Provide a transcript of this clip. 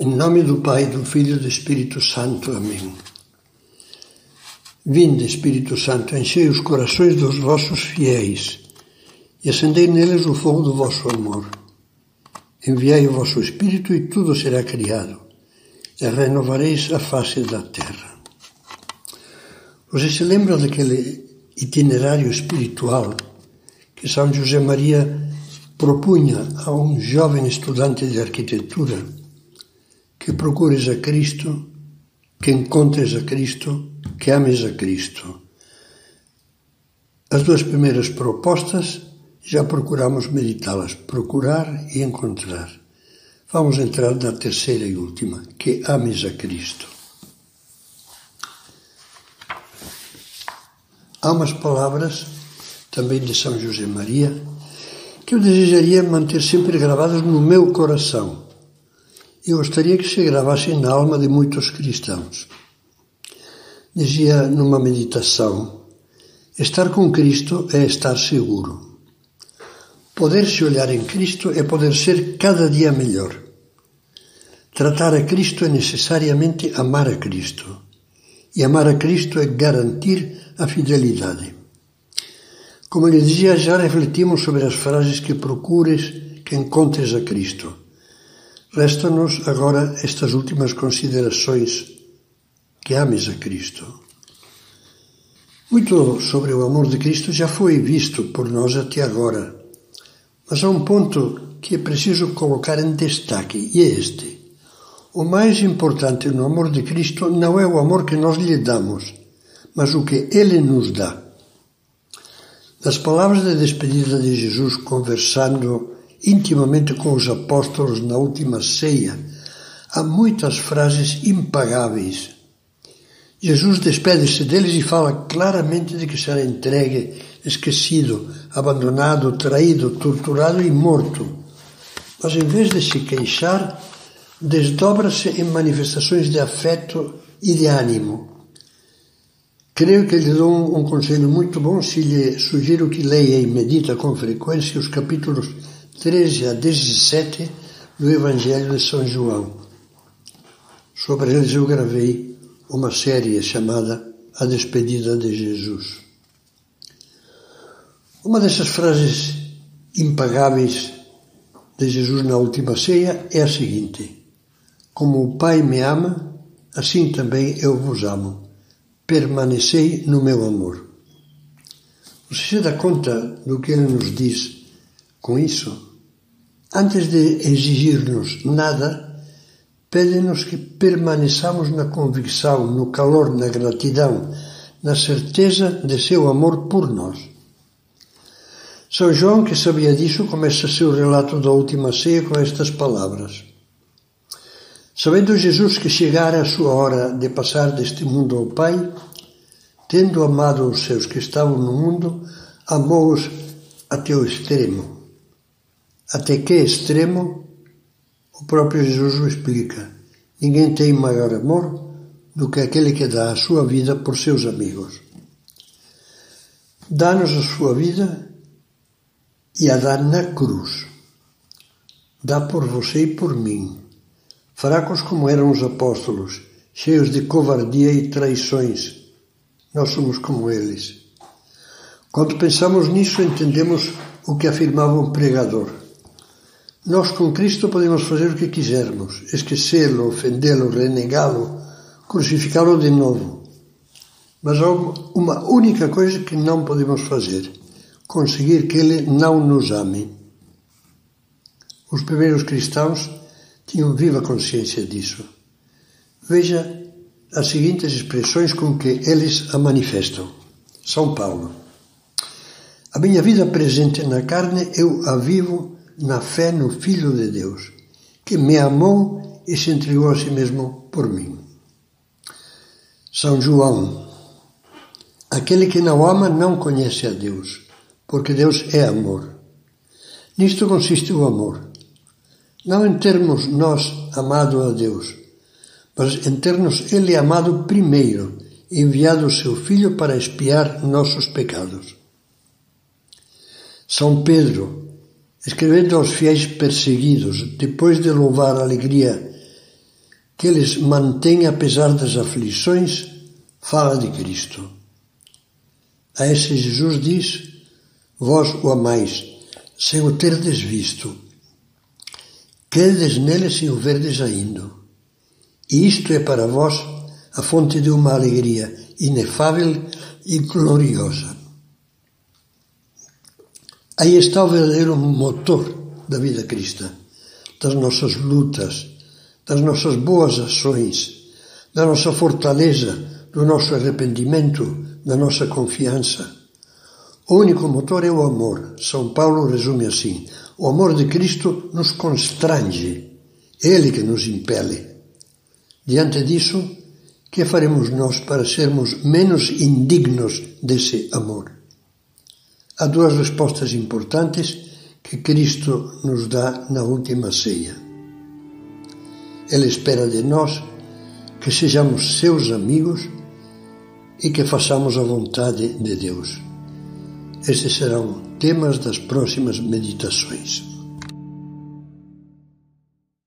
Em nome do Pai, do Filho e do Espírito Santo. Amém. Vinde, Espírito Santo, enchei os corações dos vossos fiéis e acendei neles o fogo do vosso amor. Enviai o vosso Espírito e tudo será criado, e renovareis a face da terra. Você se lembra daquele itinerário espiritual que São José Maria propunha a um jovem estudante de arquitetura? Que procures a Cristo, que encontres a Cristo, que ames a Cristo. As duas primeiras propostas já procuramos meditá-las, procurar e encontrar. Vamos entrar na terceira e última, que ames a Cristo. Há umas palavras, também de São José Maria, que eu desejaria manter sempre gravadas no meu coração e gostaria que se gravasse na alma de muitos cristãos. Dizia numa meditação: estar com Cristo é estar seguro. Poder se olhar em Cristo é poder ser cada dia melhor. Tratar a Cristo é necessariamente amar a Cristo. E amar a Cristo é garantir a fidelidade. Como lhe dizia, já refletimos sobre as frases que procures, que encontres a Cristo. Resta-nos agora estas últimas considerações que ames a Cristo. Muito sobre o amor de Cristo já foi visto por nós até agora, mas há um ponto que é preciso colocar em destaque, e é este. O mais importante no amor de Cristo não é o amor que nós lhe damos, mas o que ele nos dá. Nas palavras de despedida de Jesus conversando intimamente com os apóstolos na última ceia, há muitas frases impagáveis. Jesus despede-se deles e fala claramente de que será entregue, esquecido, abandonado, traído, torturado e morto. Mas em vez de se queixar, desdobra-se em manifestações de afeto e de ânimo. Creio que lhe dou um, conselho muito bom se lhe sugiro que leia e medita com frequência os capítulos 13 a 17 do Evangelho de São João. Sobre eles eu gravei uma série chamada A Despedida de Jesus. Uma dessas frases impagáveis de Jesus na última ceia é a seguinte: Como o Pai me ama, assim também eu vos amo. Permanecei no meu amor. Você se dá conta do que ele nos diz com isso? Antes de exigir-nos nada, pede-nos que permaneçamos na convicção, no calor, na gratidão, na certeza de seu amor por nós. São João, que sabia disso, começa seu relato da última ceia com estas palavras. Sabendo Jesus que chegara a sua hora de passar deste mundo ao Pai, tendo amado os seus que estavam no mundo, amou-os até o extremo até que extremo, o próprio Jesus o explica. Ninguém tem maior amor do que aquele que dá a sua vida por seus amigos. Dá-nos a sua vida e a dá na cruz. Dá por você e por mim. Fracos como eram os apóstolos, cheios de covardia e traições, nós somos como eles. Quando pensamos nisso, entendemos o que afirmava um pregador. Nós com Cristo podemos fazer o que quisermos, esquecê-lo, ofendê-lo, renegá-lo, crucificá-lo de novo. Mas há uma única coisa que não podemos fazer: conseguir que Ele não nos ame. Os primeiros cristãos tinham viva consciência disso. Veja as seguintes expressões com que eles a manifestam. São Paulo. A minha vida presente na carne eu a vivo na fé no Filho de Deus, que me amou e se entregou a si mesmo por mim. São João. Aquele que não ama não conhece a Deus, porque Deus é amor. Nisto consiste o amor. Não em termos nós amado a Deus, mas em termos Ele amado primeiro, enviado o seu Filho para expiar nossos pecados. São Pedro, escrevendo aos fiéis perseguidos, depois de louvar a alegria que eles mantêm apesar das aflições, fala de Cristo. A esse Jesus diz: Vós o amais, sem o terdes visto. Credes nele sem o verdes ainda. E isto é para vós a fonte de uma alegria inefável e gloriosa. Aí está o verdadeiro motor da vida cristã, das nossas lutas, das nossas boas ações, da nossa fortaleza, do nosso arrependimento, da nossa confiança. O único motor é o amor. São Paulo resume assim: o amor de Cristo nos constrange, é Ele que nos impele. Diante disso, que faremos nós para sermos menos indignos desse amor? Há duas respostas importantes que Cristo nos dá na última ceia. Ele espera de nós que sejamos seus amigos e que façamos a vontade de Deus. Estes serão temas das próximas meditações.